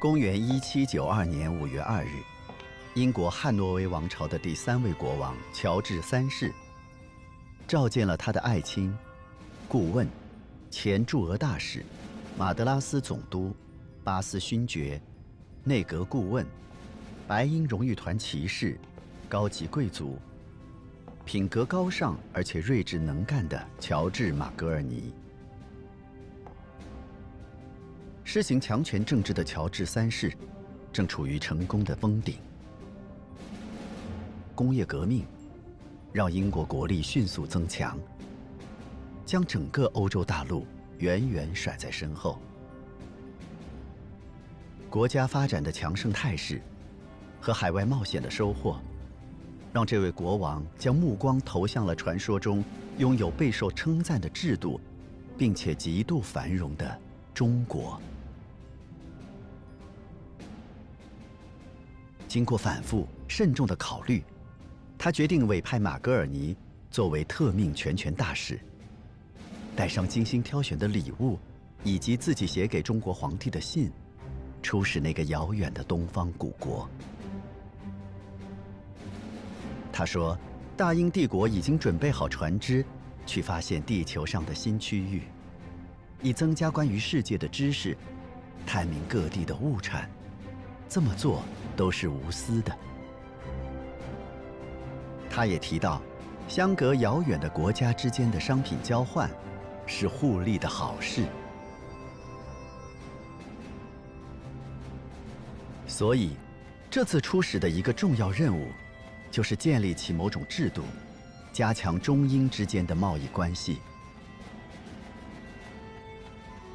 公元一七九二年五月二日，英国汉诺威王朝的第三位国王乔治三世召见了他的爱卿、顾问、前驻俄大使、马德拉斯总督、巴斯勋爵、内阁顾问、白鹰荣誉团骑士、高级贵族、品格高尚而且睿智能干的乔治·马格尔尼。施行强权政治的乔治三世，正处于成功的峰顶。工业革命让英国国力迅速增强，将整个欧洲大陆远远甩在身后。国家发展的强盛态势和海外冒险的收获，让这位国王将目光投向了传说中拥有备受称赞的制度，并且极度繁荣的中国。经过反复慎重的考虑，他决定委派马格尔尼作为特命全权大使，带上精心挑选的礼物，以及自己写给中国皇帝的信，出使那个遥远的东方古国。他说：“大英帝国已经准备好船只，去发现地球上的新区域，以增加关于世界的知识，探明各地的物产。这么做。”都是无私的。他也提到，相隔遥远的国家之间的商品交换，是互利的好事。所以，这次出使的一个重要任务，就是建立起某种制度，加强中英之间的贸易关系。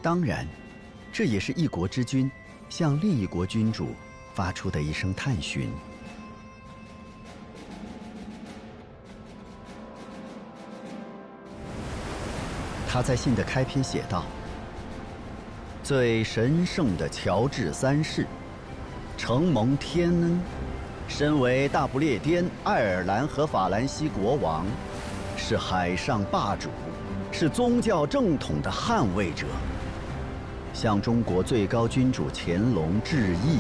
当然，这也是一国之君向另一国君主。发出的一声探寻。他在信的开篇写道：“最神圣的乔治三世，承蒙天恩，身为大不列颠、爱尔兰和法兰西国王，是海上霸主，是宗教正统的捍卫者，向中国最高君主乾隆致意。”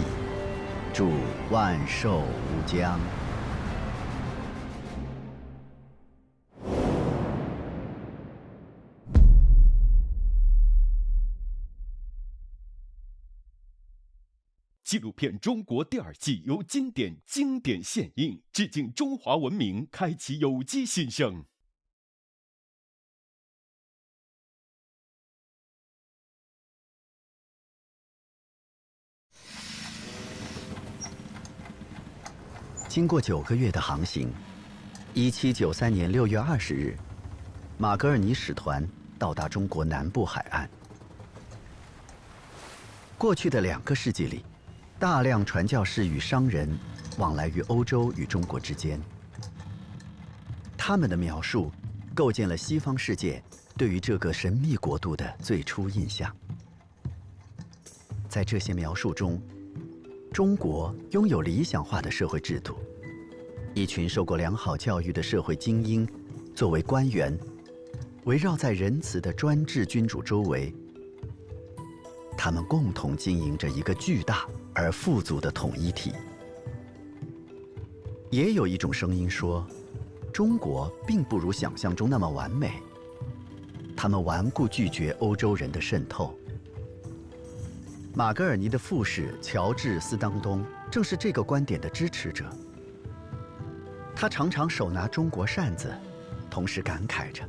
祝万寿无疆。纪录片《中国》第二季由经典经典献映，致敬中华文明，开启有机新生。经过九个月的航行，一七九三年六月二十日，马格尔尼使团到达中国南部海岸。过去的两个世纪里，大量传教士与商人往来于欧洲与中国之间。他们的描述构建了西方世界对于这个神秘国度的最初印象。在这些描述中，中国拥有理想化的社会制度，一群受过良好教育的社会精英，作为官员，围绕在仁慈的专制君主周围，他们共同经营着一个巨大而富足的统一体。也有一种声音说，中国并不如想象中那么完美，他们顽固拒绝欧洲人的渗透。马格尔尼的副使乔治·斯当东正是这个观点的支持者。他常常手拿中国扇子，同时感慨着：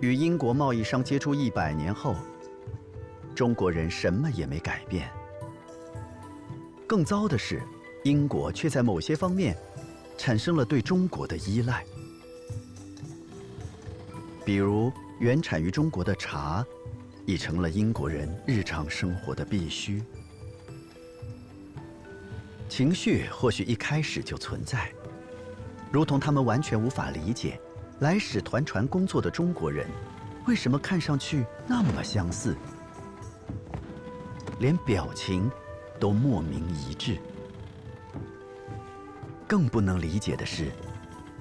与英国贸易商接触一百年后，中国人什么也没改变。更糟的是，英国却在某些方面产生了对中国的依赖，比如原产于中国的茶。已成了英国人日常生活的必须。情绪或许一开始就存在，如同他们完全无法理解，来使团船工作的中国人，为什么看上去那么相似，连表情都莫名一致。更不能理解的是，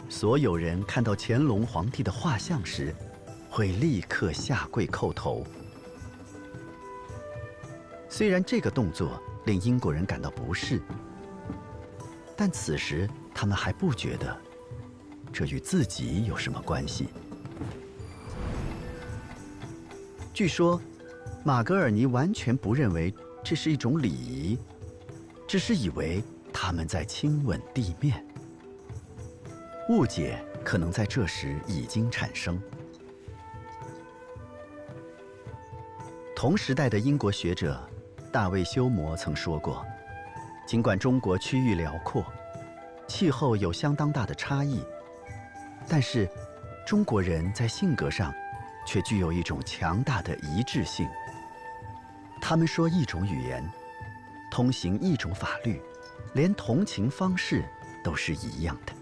所有人看到乾隆皇帝的画像时，会立刻下跪叩头。虽然这个动作令英国人感到不适，但此时他们还不觉得这与自己有什么关系。据说，马格尔尼完全不认为这是一种礼仪，只是以为他们在亲吻地面。误解可能在这时已经产生。同时代的英国学者大卫休谟曾说过：“尽管中国区域辽阔，气候有相当大的差异，但是中国人在性格上。”却具有一种强大的一致性。他们说一种语言，通行一种法律，连同情方式都是一样的。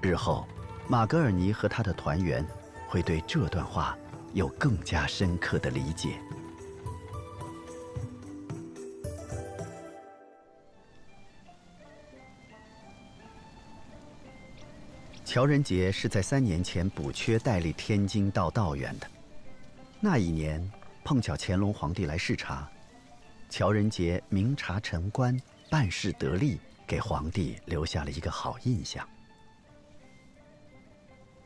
日后，马格尔尼和他的团员会对这段话有更加深刻的理解。乔仁杰是在三年前补缺代理天津道道员的。那一年碰巧乾隆皇帝来视察，乔仁杰明察臣官，办事得力，给皇帝留下了一个好印象。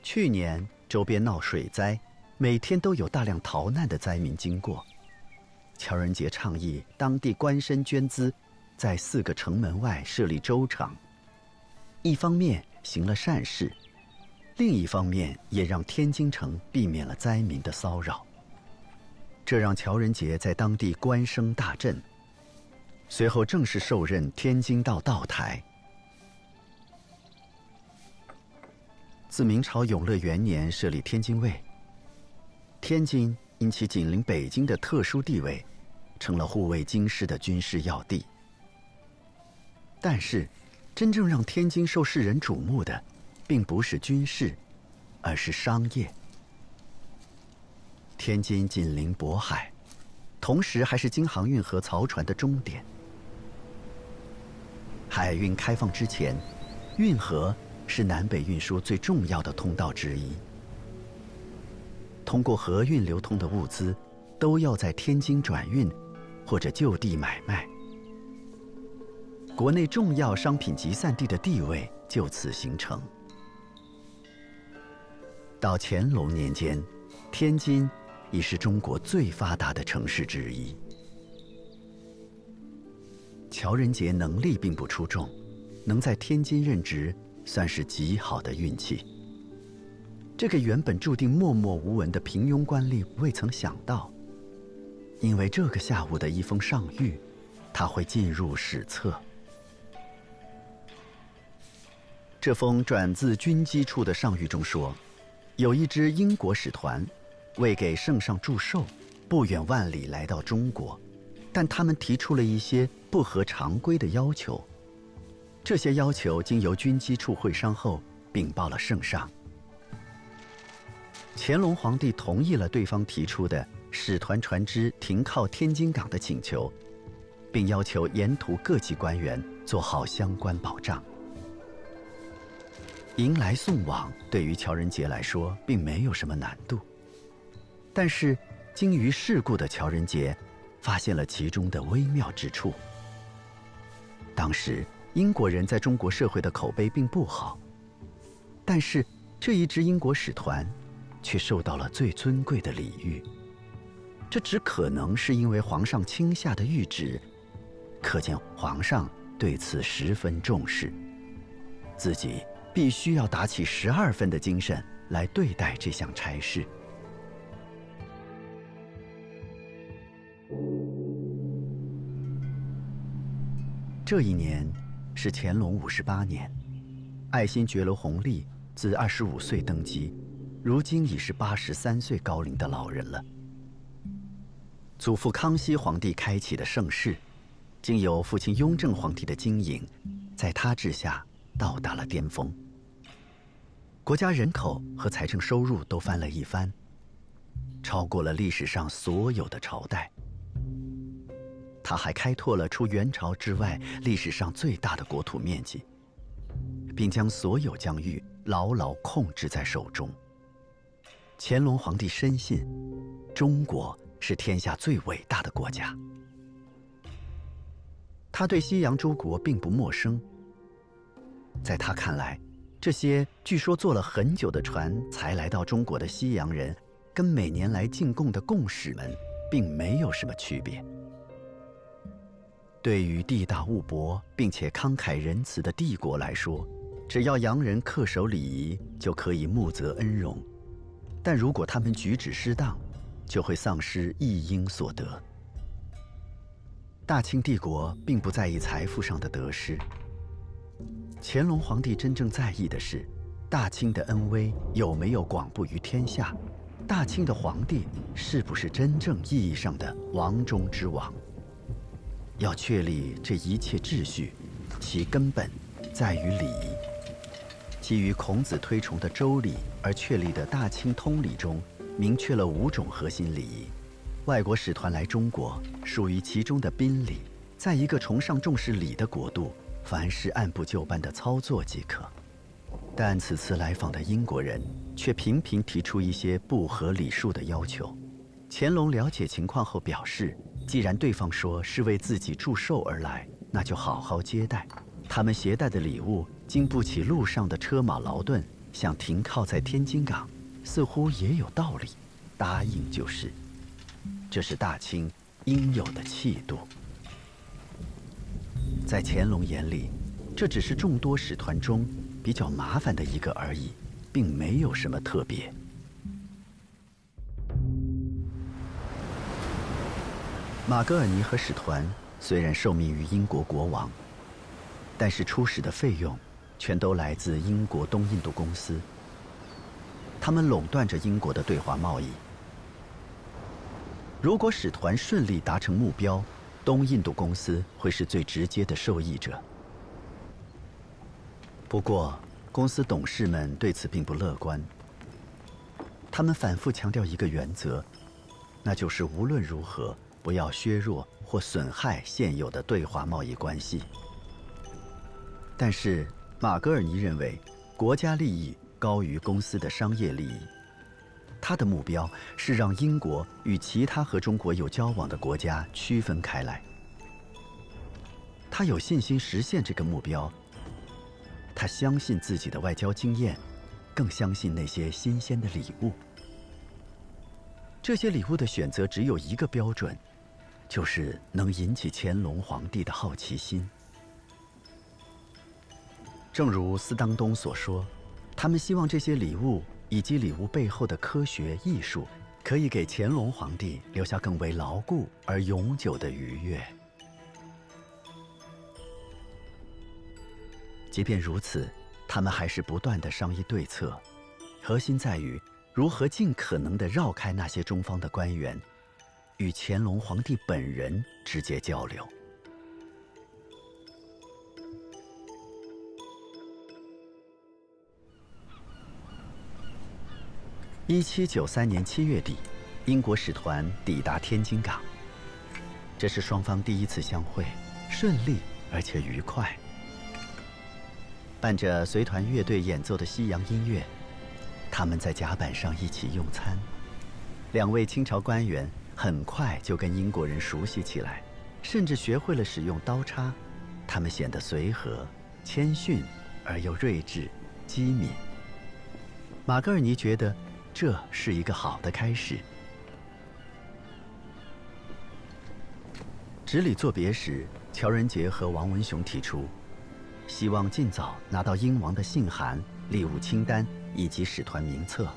去年周边闹水灾，每天都有大量逃难的灾民经过。乔仁杰倡议当地官绅捐资，在四个城门外设立粥厂，一方面。行了善事，另一方面也让天津城避免了灾民的骚扰。这让乔仁杰在当地官声大振，随后正式受任天津道道台。自明朝永乐元年设立天津卫，天津因其紧邻北京的特殊地位，成了护卫京师的军事要地。但是。真正让天津受世人瞩目的，并不是军事，而是商业。天津紧邻渤海，同时还是京杭运河漕船的终点。海运开放之前，运河是南北运输最重要的通道之一。通过河运流通的物资，都要在天津转运，或者就地买卖。国内重要商品集散地的地位就此形成。到乾隆年间，天津已是中国最发达的城市之一。乔仁杰能力并不出众，能在天津任职算是极好的运气。这个原本注定默默无闻的平庸官吏未曾想到，因为这个下午的一封上谕，他会进入史册。这封转自军机处的上谕中说，有一支英国使团，为给圣上祝寿，不远万里来到中国，但他们提出了一些不合常规的要求。这些要求经由军机处会商后禀报了圣上。乾隆皇帝同意了对方提出的使团船只停靠天津港的请求，并要求沿途各级官员做好相关保障。迎来送往对于乔仁杰来说并没有什么难度，但是精于世故的乔仁杰发现了其中的微妙之处。当时英国人在中国社会的口碑并不好，但是这一支英国使团却受到了最尊贵的礼遇，这只可能是因为皇上亲下的谕旨，可见皇上对此十分重视，自己。必须要打起十二分的精神来对待这项差事。这一年是乾隆五十八年，爱新觉罗弘历自二十五岁登基，如今已是八十三岁高龄的老人了。祖父康熙皇帝开启的盛世，经由父亲雍正皇帝的经营，在他治下到达了巅峰。国家人口和财政收入都翻了一番，超过了历史上所有的朝代。他还开拓了除元朝之外历史上最大的国土面积，并将所有疆域牢牢控制在手中。乾隆皇帝深信，中国是天下最伟大的国家。他对西洋诸国并不陌生，在他看来，这些据说坐了很久的船才来到中国的西洋人，跟每年来进贡的贡使们，并没有什么区别。对于地大物博并且慷慨仁慈的帝国来说，只要洋人恪守礼仪，就可以沐泽恩荣；但如果他们举止失当，就会丧失一应所得。大清帝国并不在意财富上的得失，乾隆皇帝真正在意的是，大清的恩威有没有广布于天下，大清的皇帝是不是真正意义上的王中之王。要确立这一切秩序，其根本在于礼。基于孔子推崇的周礼而确立的大清通礼中，明确了五种核心礼仪。外国使团来中国，属于其中的宾礼，在一个崇尚重视礼的国度，凡事按部就班的操作即可。但此次来访的英国人却频频提出一些不合礼数的要求。乾隆了解情况后表示，既然对方说是为自己祝寿而来，那就好好接待。他们携带的礼物经不起路上的车马劳顿，想停靠在天津港，似乎也有道理。答应就是，这是大清应有的气度。在乾隆眼里，这只是众多使团中比较麻烦的一个而已，并没有什么特别。马格尔尼和使团虽然受命于英国国王。但是出使的费用，全都来自英国东印度公司。他们垄断着英国的对华贸易。如果使团顺利达成目标，东印度公司会是最直接的受益者。不过，公司董事们对此并不乐观。他们反复强调一个原则，那就是无论如何不要削弱或损害现有的对华贸易关系。但是，马格尔尼认为，国家利益高于公司的商业利益。他的目标是让英国与其他和中国有交往的国家区分开来。他有信心实现这个目标。他相信自己的外交经验，更相信那些新鲜的礼物。这些礼物的选择只有一个标准，就是能引起乾隆皇帝的好奇心。正如斯当东所说，他们希望这些礼物以及礼物背后的科学艺术，可以给乾隆皇帝留下更为牢固而永久的愉悦。即便如此，他们还是不断的商议对策，核心在于如何尽可能的绕开那些中方的官员，与乾隆皇帝本人直接交流。一七九三年七月底，英国使团抵达天津港。这是双方第一次相会，顺利而且愉快。伴着随团乐队演奏的西洋音乐，他们在甲板上一起用餐。两位清朝官员很快就跟英国人熟悉起来，甚至学会了使用刀叉。他们显得随和、谦逊而又睿智、机敏。马格尔尼觉得。这是一个好的开始。执礼作别时，乔仁杰和王文雄提出，希望尽早拿到英王的信函、礼物清单以及使团名册。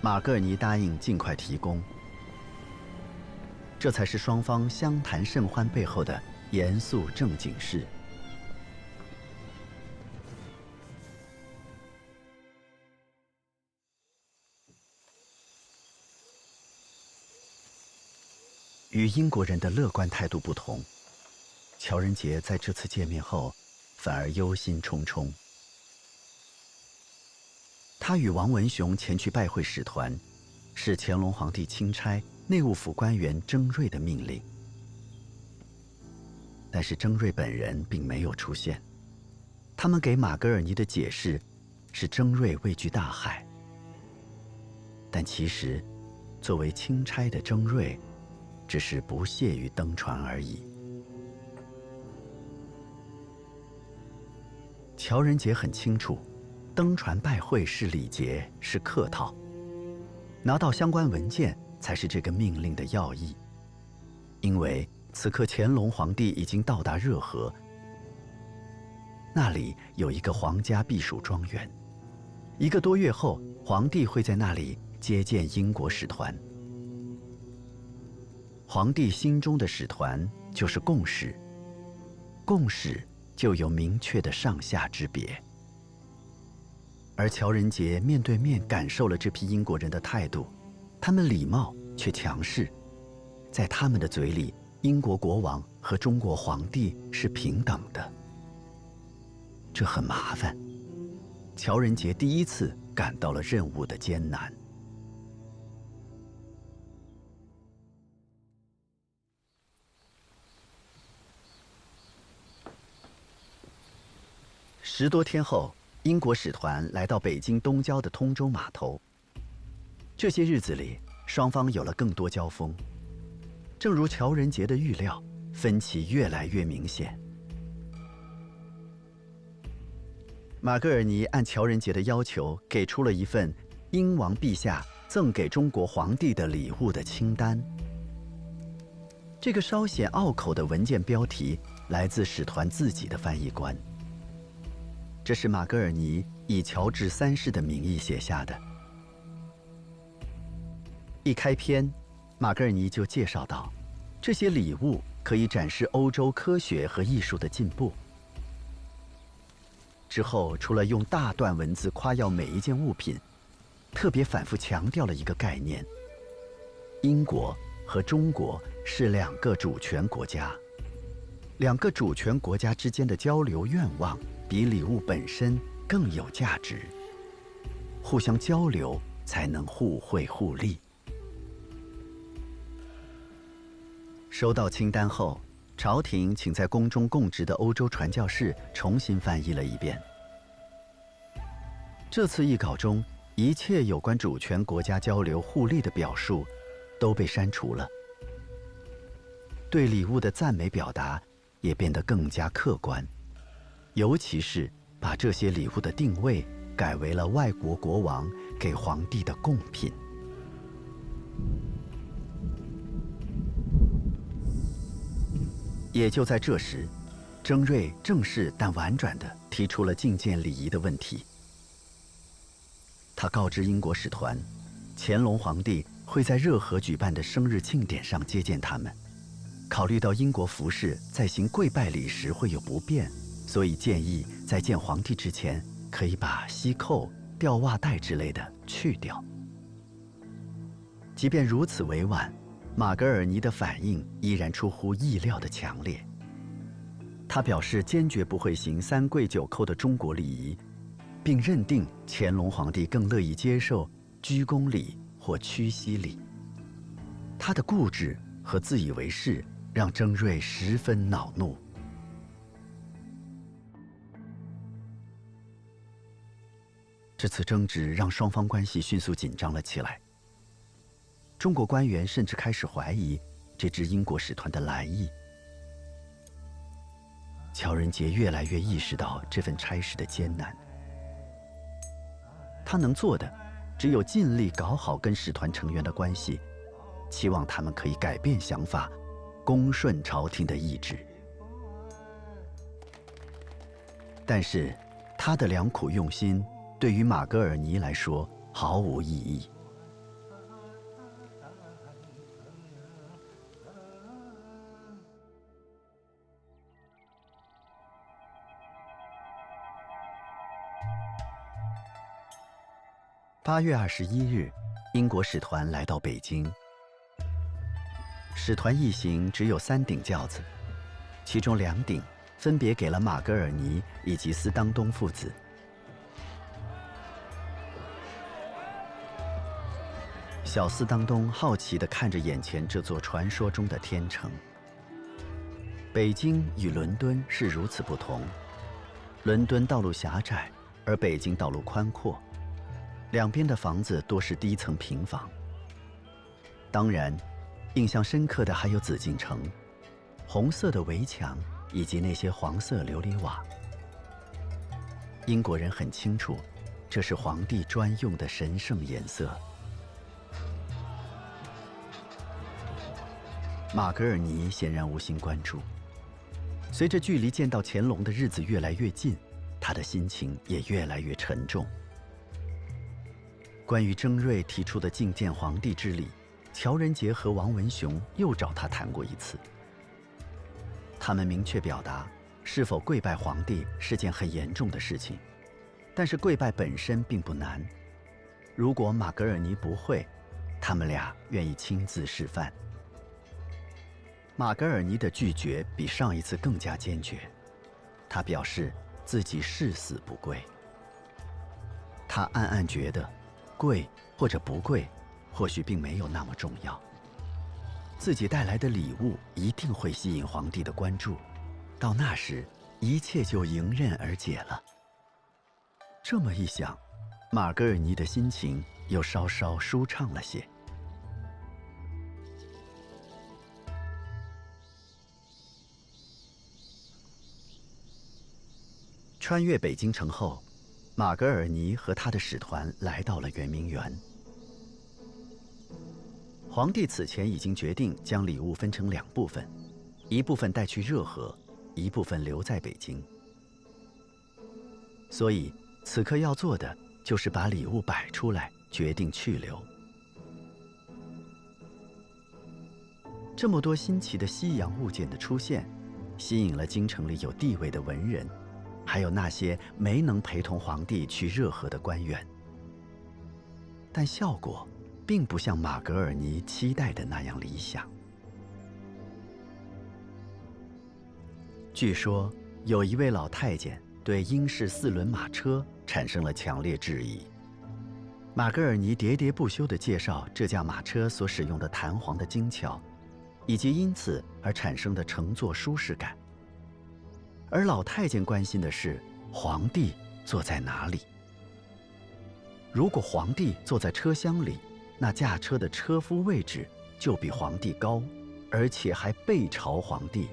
马格尔尼答应尽快提供。这才是双方相谈甚欢背后的严肃正经事。与英国人的乐观态度不同，乔仁杰在这次见面后，反而忧心忡忡。他与王文雄前去拜会使团，是乾隆皇帝钦差内务府官员征瑞的命令。但是征瑞本人并没有出现。他们给马格尔尼的解释是征瑞畏惧大海，但其实。作为钦差的征瑞，只是不屑于登船而已。乔仁杰很清楚，登船拜会是礼节，是客套，拿到相关文件才是这个命令的要义。因为此刻乾隆皇帝已经到达热河，那里有一个皇家避暑庄园，一个多月后，皇帝会在那里接见英国使团。皇帝心中的使团就是共使，共使就有明确的上下之别。而乔仁杰面对面感受了这批英国人的态度，他们礼貌却强势，在他们的嘴里，英国国王和中国皇帝是平等的。这很麻烦，乔仁杰第一次感到了任务的艰难。十多天后，英国使团来到北京东郊的通州码头。这些日子里，双方有了更多交锋。正如乔仁杰的预料，分歧越来越明显。马格尔尼按乔仁杰的要求，给出了一份英王陛下赠给中国皇帝的礼物的清单。这个稍显拗口的文件标题来自使团自己的翻译官。这是马格尔尼以乔治三世的名义写下的。一开篇，马格尔尼就介绍到，这些礼物可以展示欧洲科学和艺术的进步。之后，除了用大段文字夸耀每一件物品，特别反复强调了一个概念：英国和中国是两个主权国家，两个主权国家之间的交流愿望。比礼物本身更有价值。互相交流，才能互惠互利。收到清单后，朝廷请在宫中供职的欧洲传教士重新翻译了一遍。这次译稿中一切有关主权国家交流互利的表述，都被删除了。对礼物的赞美表达，也变得更加客观。尤其是把这些礼物的定位改为了外国国王给皇帝的贡品。也就在这时，征瑞正式但婉转地提出了觐见礼仪的问题。他告知英国使团，乾隆皇帝会在热河举办的生日庆典上接见他们。考虑到英国服饰在行跪拜礼时会有不便。所以建议在见皇帝之前，可以把西扣、吊袜带之类的去掉。即便如此委婉，马格尔尼的反应依然出乎意料的强烈。他表示坚决不会行三跪九叩的中国礼仪，并认定乾隆皇帝更乐意接受鞠躬礼或屈膝礼。他的固执和自以为是让征瑞十分恼怒。这次争执让双方关系迅速紧张了起来。中国官员甚至开始怀疑这支英国使团的来意。乔仁杰越来越意识到这份差事的艰难。他能做的，只有尽力搞好跟使团成员的关系，期望他们可以改变想法，恭顺朝廷的意志。但是，他的良苦用心。对于马格尔尼来说毫无意义。八月二十一日，英国使团来到北京。使团一行只有三顶轿子，其中两顶分别给了马格尔尼以及斯当东父子。小斯当东好奇地看着眼前这座传说中的天城。北京与伦敦是如此不同，伦敦道路狭窄，而北京道路宽阔，两边的房子多是低层平房。当然，印象深刻的还有紫禁城，红色的围墙以及那些黄色琉璃瓦。英国人很清楚，这是皇帝专用的神圣颜色。马格尔尼显然无心关注。随着距离见到乾隆的日子越来越近，他的心情也越来越沉重。关于征瑞提出的觐见皇帝之礼，乔仁杰和王文雄又找他谈过一次。他们明确表达，是否跪拜皇帝是件很严重的事情，但是跪拜本身并不难。如果马格尔尼不会，他们俩愿意亲自示范。马格尔尼的拒绝比上一次更加坚决，他表示自己誓死不跪。他暗暗觉得，跪或者不跪，或许并没有那么重要。自己带来的礼物一定会吸引皇帝的关注，到那时，一切就迎刃而解了。这么一想，马格尔尼的心情又稍稍舒畅了些。穿越北京城后，马格尔尼和他的使团来到了圆明园。皇帝此前已经决定将礼物分成两部分，一部分带去热河，一部分留在北京。所以此刻要做的就是把礼物摆出来，决定去留。这么多新奇的西洋物件的出现，吸引了京城里有地位的文人。还有那些没能陪同皇帝去热河的官员，但效果并不像马格尔尼期待的那样理想。据说有一位老太监对英式四轮马车产生了强烈质疑，马格尔尼喋喋不休地介绍这架马车所使用的弹簧的精巧，以及因此而产生的乘坐舒适感。而老太监关心的是皇帝坐在哪里。如果皇帝坐在车厢里，那驾车的车夫位置就比皇帝高，而且还背朝皇帝。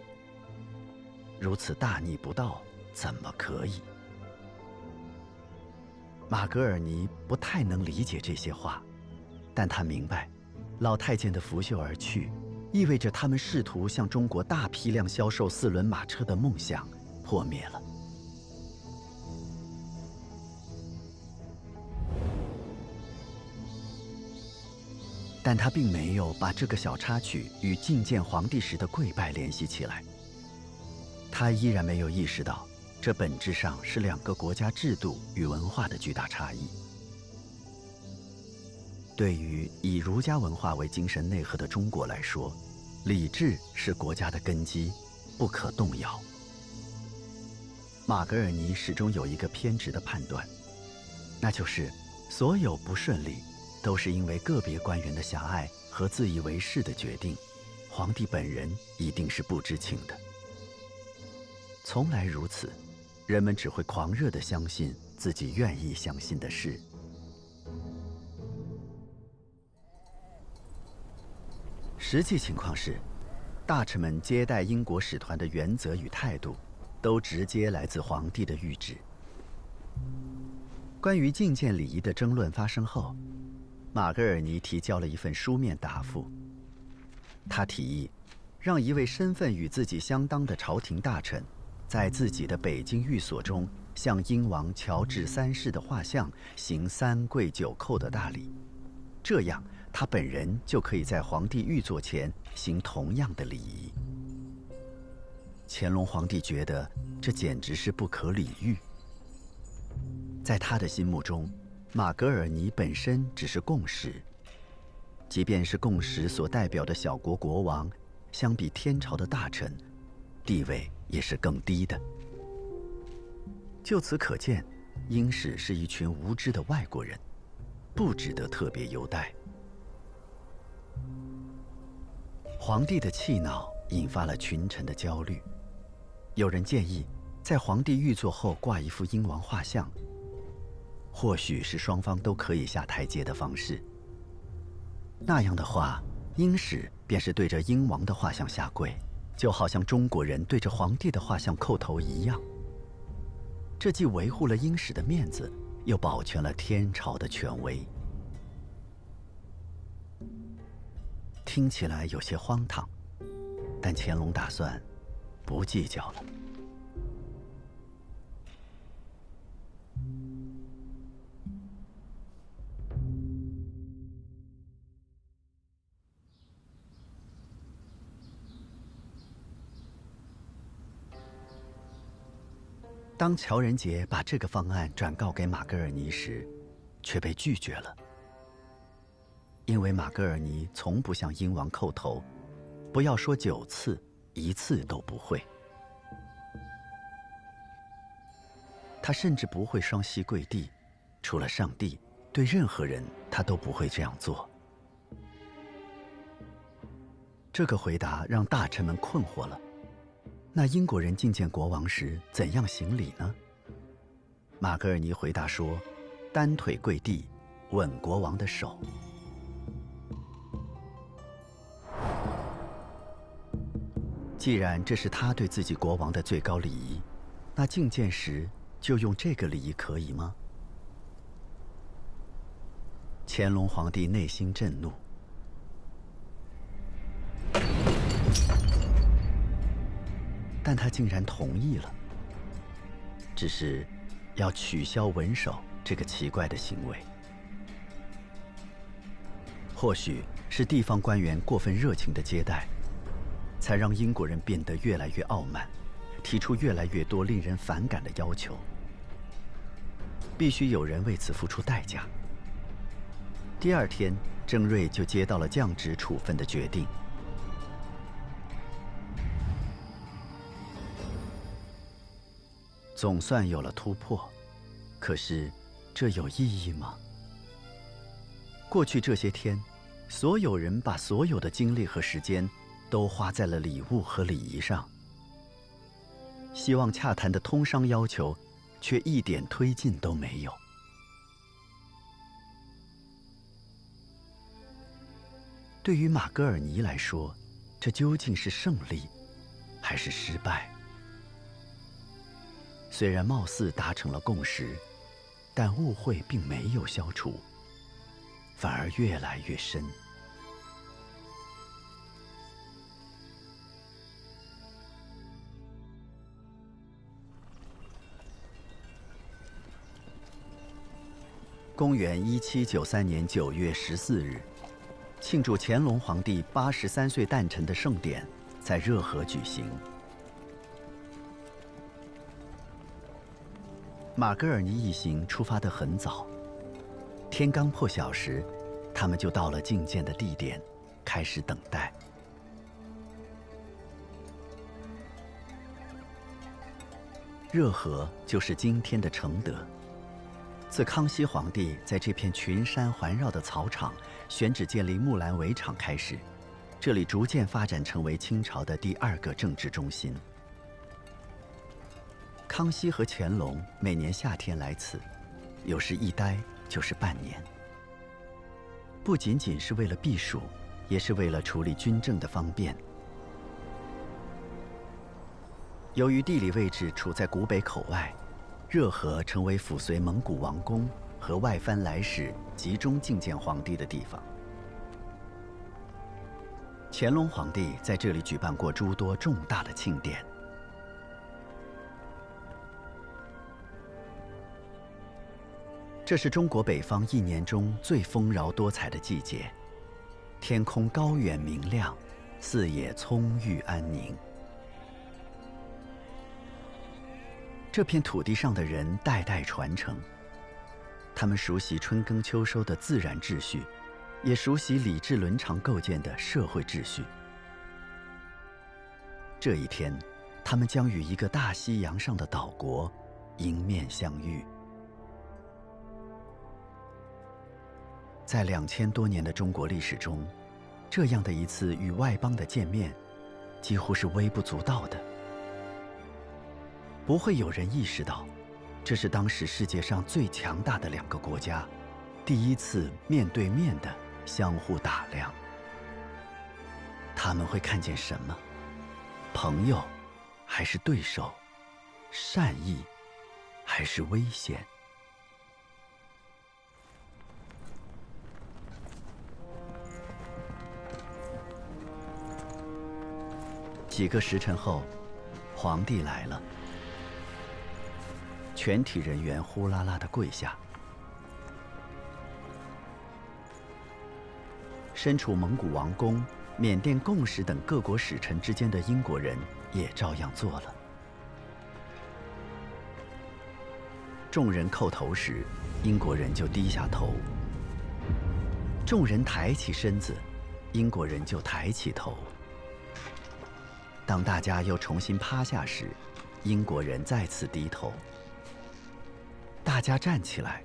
如此大逆不道，怎么可以？马格尔尼不太能理解这些话，但他明白，老太监的拂袖而去，意味着他们试图向中国大批量销售四轮马车的梦想。破灭了，但他并没有把这个小插曲与觐见皇帝时的跪拜联系起来。他依然没有意识到，这本质上是两个国家制度与文化的巨大差异。对于以儒家文化为精神内核的中国来说，礼制是国家的根基，不可动摇。马格尔尼始终有一个偏执的判断，那就是所有不顺利都是因为个别官员的狭隘和自以为是的决定，皇帝本人一定是不知情的。从来如此，人们只会狂热地相信自己愿意相信的事。实际情况是，大臣们接待英国使团的原则与态度。都直接来自皇帝的谕旨。关于觐见礼仪的争论发生后，马格尔尼提交了一份书面答复。他提议，让一位身份与自己相当的朝廷大臣，在自己的北京寓所中向英王乔治三世的画像行三跪九叩的大礼，这样他本人就可以在皇帝御座前行同样的礼仪。乾隆皇帝觉得这简直是不可理喻。在他的心目中，马格尔尼本身只是共识。即便是共识所代表的小国国王，相比天朝的大臣，地位也是更低的。就此可见，英使是一群无知的外国人，不值得特别优待。皇帝的气恼引发了群臣的焦虑。有人建议，在皇帝御座后挂一幅英王画像，或许是双方都可以下台阶的方式。那样的话，英使便是对着英王的画像下跪，就好像中国人对着皇帝的画像叩头一样。这既维护了英使的面子，又保全了天朝的权威。听起来有些荒唐，但乾隆打算不计较了。当乔仁杰把这个方案转告给马格尔尼时，却被拒绝了。因为马格尔尼从不向英王叩头，不要说九次，一次都不会。他甚至不会双膝跪地，除了上帝，对任何人他都不会这样做。这个回答让大臣们困惑了。那英国人觐见国王时怎样行礼呢？马格尔尼回答说：“单腿跪地，吻国王的手。”既然这是他对自己国王的最高礼仪，那觐见时就用这个礼仪可以吗？乾隆皇帝内心震怒。但他竟然同意了，只是要取消文手这个奇怪的行为。或许是地方官员过分热情的接待，才让英国人变得越来越傲慢，提出越来越多令人反感的要求。必须有人为此付出代价。第二天，郑瑞就接到了降职处分的决定。总算有了突破，可是，这有意义吗？过去这些天，所有人把所有的精力和时间，都花在了礼物和礼仪上，希望洽谈的通商要求，却一点推进都没有。对于马格尔尼来说，这究竟是胜利，还是失败？虽然貌似达成了共识，但误会并没有消除，反而越来越深。公元一七九三年九月十四日，庆祝乾隆皇帝八十三岁诞辰的盛典在热河举行。马格尔尼一行出发得很早，天刚破晓时，他们就到了觐见的地点，开始等待。热河就是今天的承德。自康熙皇帝在这片群山环绕的草场选址建立木兰围场开始，这里逐渐发展成为清朝的第二个政治中心。康熙和乾隆每年夏天来此，有时一待就是半年。不仅仅是为了避暑，也是为了处理军政的方便。由于地理位置处在古北口外，热河成为抚绥蒙古王公和外藩来使集中觐见皇帝的地方。乾隆皇帝在这里举办过诸多重大的庆典。这是中国北方一年中最丰饶多彩的季节，天空高远明亮，四野葱郁安宁。这片土地上的人代代传承，他们熟悉春耕秋收的自然秩序，也熟悉礼制伦常构建的社会秩序。这一天，他们将与一个大西洋上的岛国迎面相遇。在两千多年的中国历史中，这样的一次与外邦的见面，几乎是微不足道的。不会有人意识到，这是当时世界上最强大的两个国家，第一次面对面的相互打量。他们会看见什么？朋友，还是对手？善意，还是危险？几个时辰后，皇帝来了。全体人员呼啦啦的跪下。身处蒙古王宫、缅甸共使等各国使臣之间的英国人也照样做了。众人叩头时，英国人就低下头；众人抬起身子，英国人就抬起头。当大家又重新趴下时，英国人再次低头。大家站起来，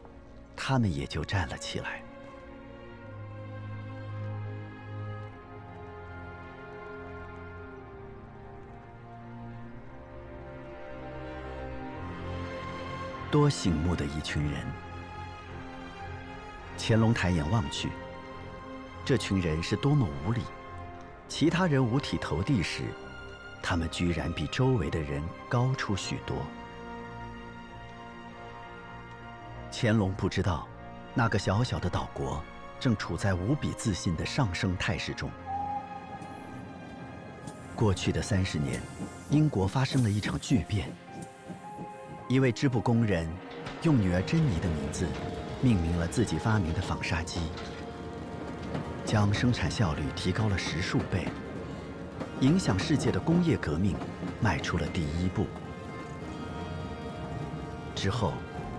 他们也就站了起来。多醒目的一群人！乾隆抬眼望去，这群人是多么无礼！其他人五体投地时。他们居然比周围的人高出许多。乾隆不知道，那个小小的岛国正处在无比自信的上升态势中。过去的三十年，英国发生了一场巨变。一位织布工人用女儿珍妮的名字命名了自己发明的纺纱机，将生产效率提高了十数倍。影响世界的工业革命迈出了第一步。之后，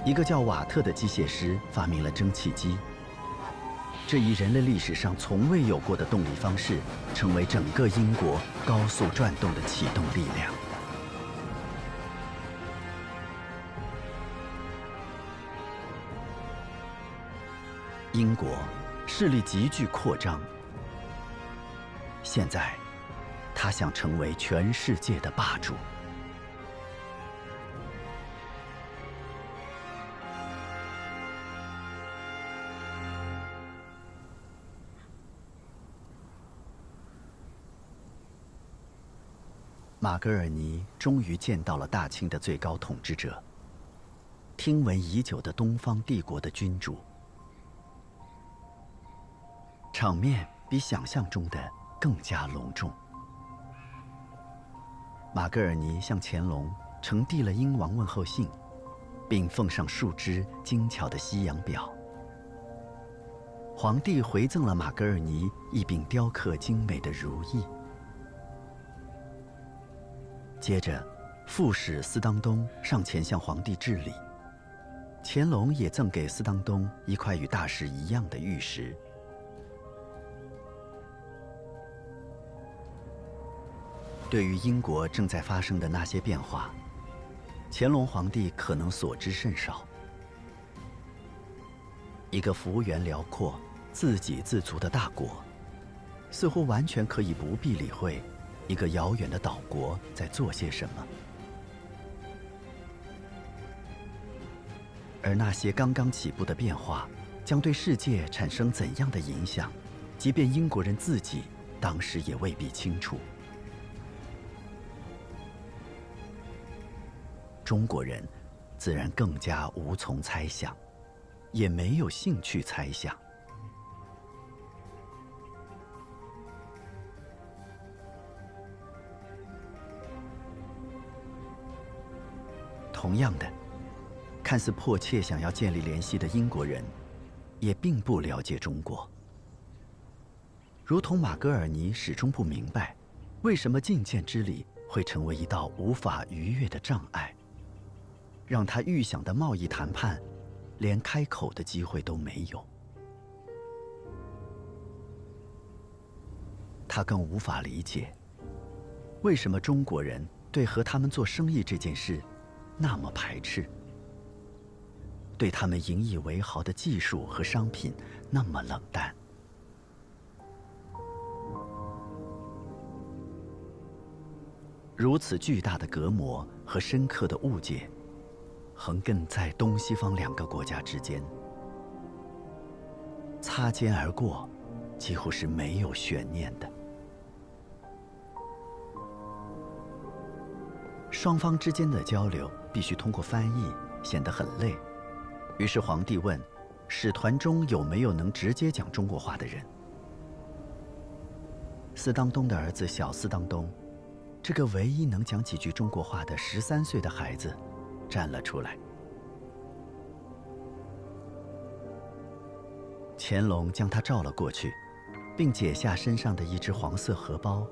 一个叫瓦特的机械师发明了蒸汽机。这一人类历史上从未有过的动力方式，成为整个英国高速转动的启动力量。英国势力急剧扩张。现在。他想成为全世界的霸主。格尔尼终于见到了大清的最高统治者，听闻已久的东方帝国的君主。场面比想象中的更加隆重。马格尔尼向乾隆呈递了英王问候信，并奉上数只精巧的西洋表。皇帝回赠了马格尔尼一柄雕刻精美的如意。接着，副使斯当东上前向皇帝致礼，乾隆也赠给斯当东一块与大石一样的玉石。对于英国正在发生的那些变化，乾隆皇帝可能所知甚少。一个幅员辽阔、自给自足的大国，似乎完全可以不必理会一个遥远的岛国在做些什么。而那些刚刚起步的变化，将对世界产生怎样的影响，即便英国人自己当时也未必清楚。中国人自然更加无从猜想，也没有兴趣猜想。同样的，看似迫切想要建立联系的英国人，也并不了解中国。如同马格尔尼始终不明白，为什么觐见之礼会成为一道无法逾越的障碍。让他预想的贸易谈判，连开口的机会都没有。他更无法理解，为什么中国人对和他们做生意这件事那么排斥，对他们引以为豪的技术和商品那么冷淡。如此巨大的隔膜和深刻的误解。横亘在东西方两个国家之间，擦肩而过，几乎是没有悬念的。双方之间的交流必须通过翻译，显得很累。于是皇帝问：使团中有没有能直接讲中国话的人？斯当东的儿子小斯当东，这个唯一能讲几句中国话的十三岁的孩子，站了出来。乾隆将他召了过去，并解下身上的一只黄色荷包，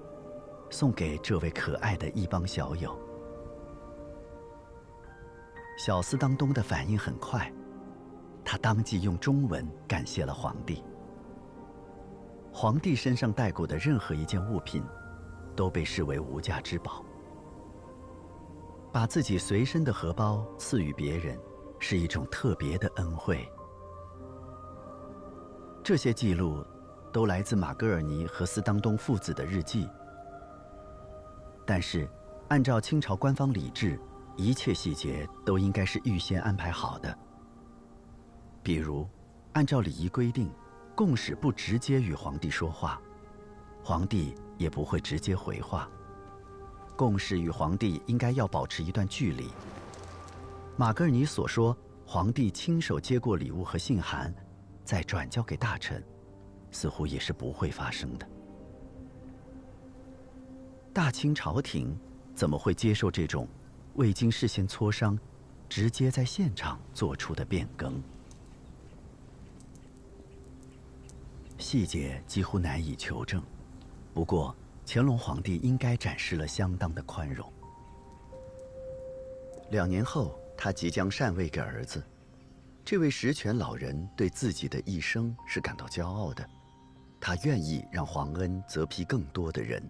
送给这位可爱的一帮小友。小斯当东的反应很快，他当即用中文感谢了皇帝。皇帝身上带过的任何一件物品，都被视为无价之宝。把自己随身的荷包赐予别人，是一种特别的恩惠。这些记录，都来自马格尔尼和斯当东父子的日记。但是，按照清朝官方礼制。一切细节都应该是预先安排好的。比如，按照礼仪规定，共使不直接与皇帝说话，皇帝也不会直接回话。共使与皇帝应该要保持一段距离。马格尔尼所说，皇帝亲手接过礼物和信函，再转交给大臣，似乎也是不会发生的。大清朝廷怎么会接受这种？未经事先磋商，直接在现场做出的变更，细节几乎难以求证。不过，乾隆皇帝应该展示了相当的宽容。两年后，他即将禅位给儿子。这位实权老人对自己的一生是感到骄傲的，他愿意让皇恩泽披更多的人。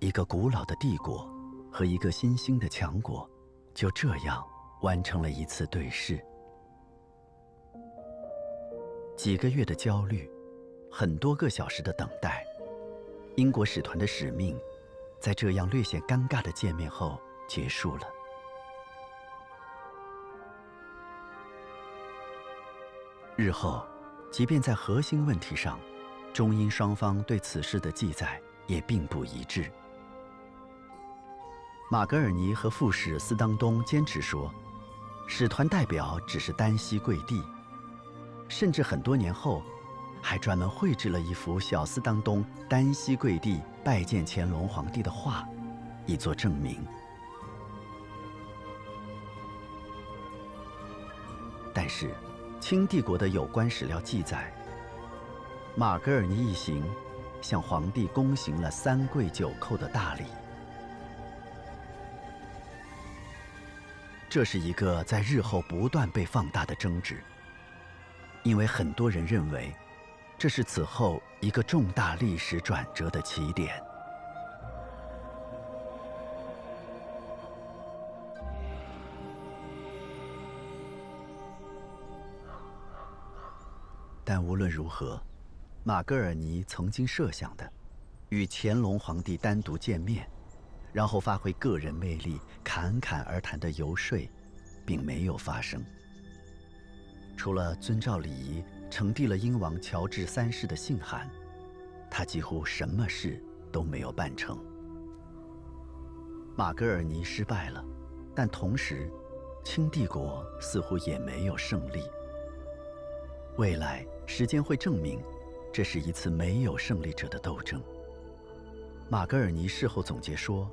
一个古老的帝国。和一个新兴的强国，就这样完成了一次对视。几个月的焦虑，很多个小时的等待，英国使团的使命，在这样略显尴尬的见面后结束了。日后，即便在核心问题上，中英双方对此事的记载也并不一致。马格尔尼和副使斯当东坚持说，使团代表只是单膝跪地，甚至很多年后，还专门绘制了一幅小斯当东单膝跪地拜见乾隆皇帝的画，以作证明。但是，清帝国的有关史料记载，马格尔尼一行向皇帝恭行了三跪九叩的大礼。这是一个在日后不断被放大的争执，因为很多人认为，这是此后一个重大历史转折的起点。但无论如何，马格尔尼曾经设想的，与乾隆皇帝单独见面。然后发挥个人魅力，侃侃而谈的游说，并没有发生。除了遵照礼仪呈递了英王乔治三世的信函，他几乎什么事都没有办成。马格尔尼失败了，但同时，清帝国似乎也没有胜利。未来时间会证明，这是一次没有胜利者的斗争。马格尔尼事后总结说。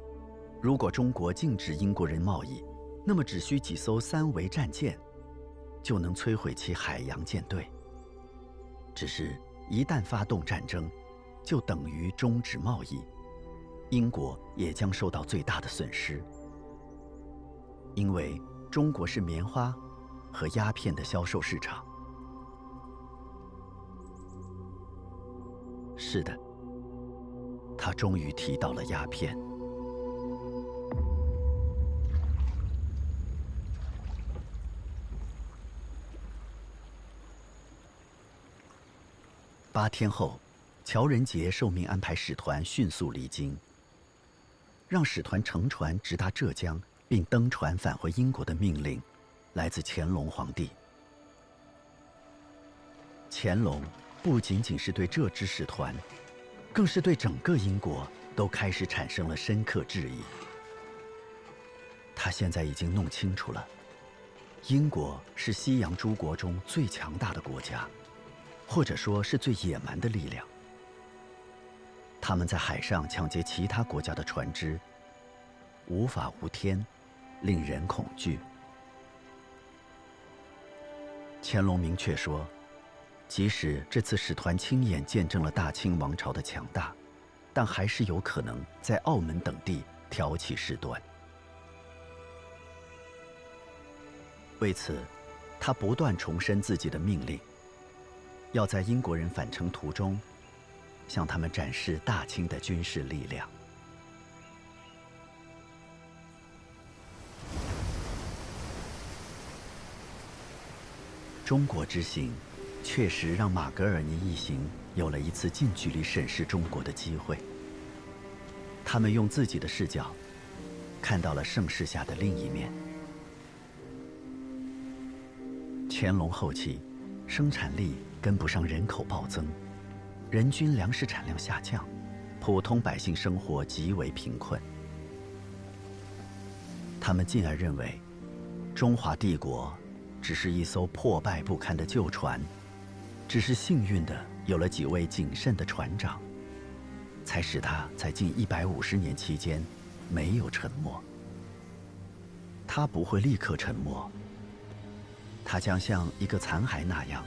如果中国禁止英国人贸易，那么只需几艘三桅战舰，就能摧毁其海洋舰队。只是，一旦发动战争，就等于终止贸易，英国也将受到最大的损失。因为中国是棉花和鸦片的销售市场。是的，他终于提到了鸦片。八天后，乔仁杰受命安排使团迅速离京。让使团乘船直达浙江，并登船返回英国的命令，来自乾隆皇帝。乾隆不仅仅是对这支使团，更是对整个英国都开始产生了深刻质疑。他现在已经弄清楚了，英国是西洋诸国中最强大的国家，或者说是最野蛮的力量。他们在海上抢劫其他国家的船只，无法无天，令人恐惧。乾隆明确说，即使这次使团亲眼见证了大清王朝的强大，但还是有可能在澳门等地挑起事端。为此，他不断重申自己的命令：要在英国人返程途中，向他们展示大清的军事力量。中国之行，确实让马格尔尼一行有了一次近距离审视中国的机会。他们用自己的视角，看到了盛世下的另一面。乾隆后期，生产力跟不上人口暴增，人均粮食产量下降，普通百姓生活极为贫困。他们进而认为，中华帝国只是一艘破败不堪的旧船，只是幸运的有了几位谨慎的船长，才使它在近一百五十年期间没有沉没。它不会立刻沉没。它将像一个残骸那样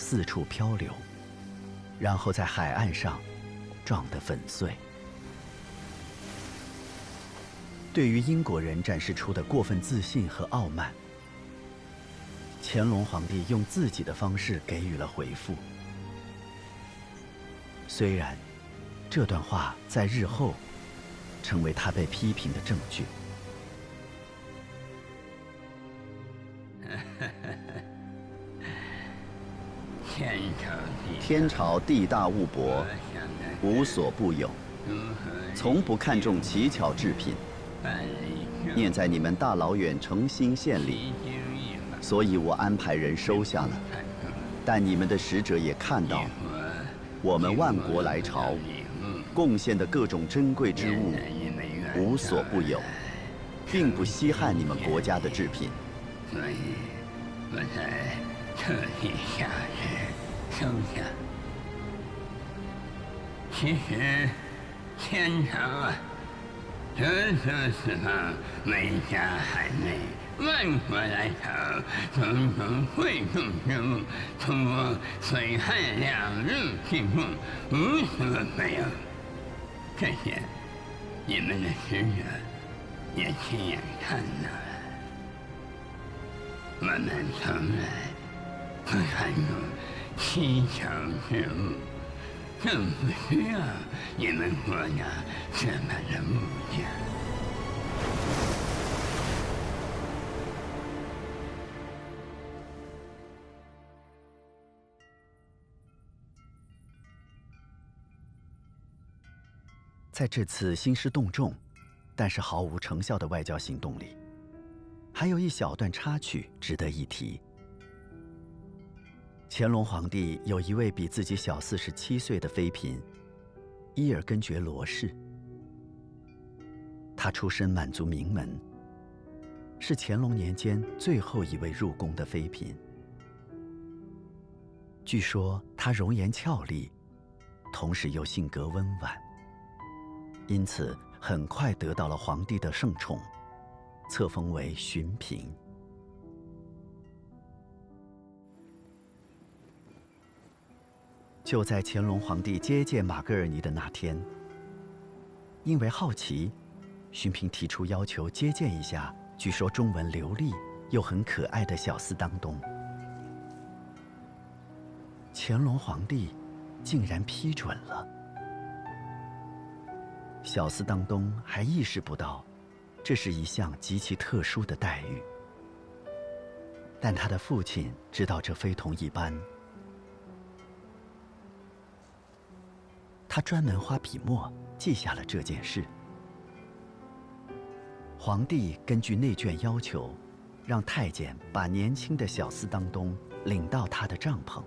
四处漂流，然后在海岸上撞得粉碎。对于英国人展示出的过分自信和傲慢，乾隆皇帝用自己的方式给予了回复。虽然这段话在日后成为他被批评的证据。天朝地大物博，无所不有，从不看重奇巧制品。念在你们大老远诚心献礼，所以我安排人收下了。但你们的使者也看到，我们万国来朝，贡献的各种珍贵之物，无所不有，并不稀罕你们国家的制品。所以，我才特地下旨收下。其实，天朝啊，这这四方每家海内，万国来朝，种种贵重之物，出水旱两日进贡，无所不有。这些，你们的使者也亲眼看到了。我们从来不看重稀巧之物，更不需要你们国家这么的物件。在这次兴师动众，但是毫无成效的外交行动里。还有一小段插曲值得一提。乾隆皇帝有一位比自己小四十七岁的妃嫔，伊尔根觉罗氏。她出身满族名门，是乾隆年间最后一位入宫的妃嫔。据说她容颜俏丽，同时又性格温婉，因此很快得到了皇帝的圣宠。册封为巡嫔。就在乾隆皇帝接见马格尔尼的那天，因为好奇，巡嫔提出要求接见一下据说中文流利又很可爱的小斯当东。乾隆皇帝竟然批准了。小斯当东还意识不到。这是一项极其特殊的待遇，但他的父亲知道这非同一般。他专门花笔墨记下了这件事。皇帝根据内眷要求，让太监把年轻的小司当东领到他的帐篷，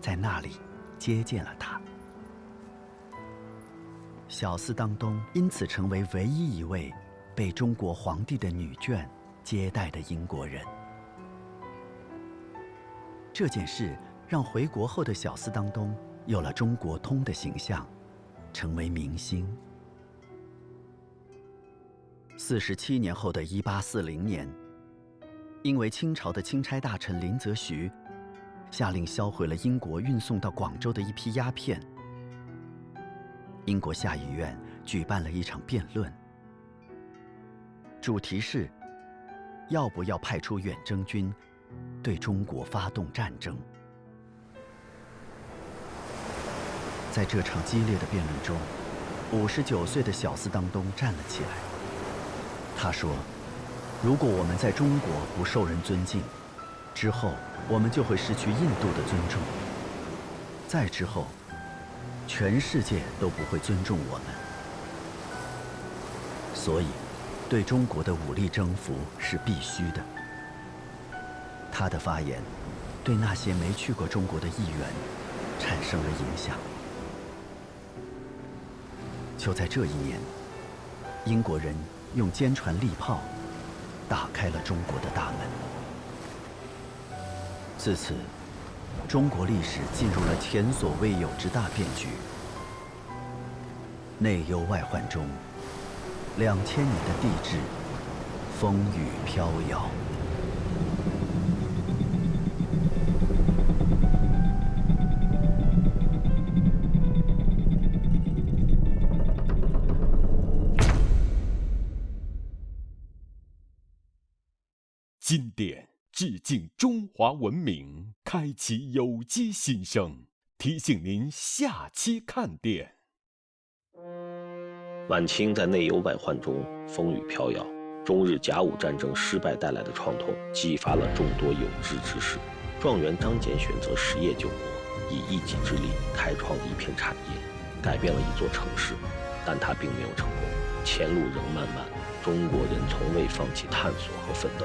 在那里接见了他。小司当东因此成为唯一一位。被中国皇帝的女眷接待的英国人。这件事让回国后的小斯当东有了中国通的形象，成为明星。四十七年后的一八四零年，因为清朝的钦差大臣林则徐下令销毁了英国运送到广州的一批鸦片，英国下议院举办了一场辩论，主题是要不要派出远征军对中国发动战争。在这场激烈的辩论中，五十九岁的小斯当东站了起来。他说：“如果我们在中国不受人尊敬，之后我们就会失去印度的尊重。再之后，全世界都不会尊重我们。所以，对中国的武力征服是必须的。”他的发言对那些没去过中国的议员产生了影响。就在这一年，英国人。用坚船利炮打开了中国的大门。自此，中国历史进入了前所未有之大变局。内忧外患中，两千年的帝制风雨飘摇。文明，开启有机新生。提醒您下期看点。晚清在内忧外患中风雨飘摇，中日甲午战争失败带来的创痛，激发了众多有志之士。状元张謇选择实业救国，以一己之力开创一片产业，改变了一座城市。但他并没有成功，前路仍漫漫。中国人从未放弃探索和奋斗。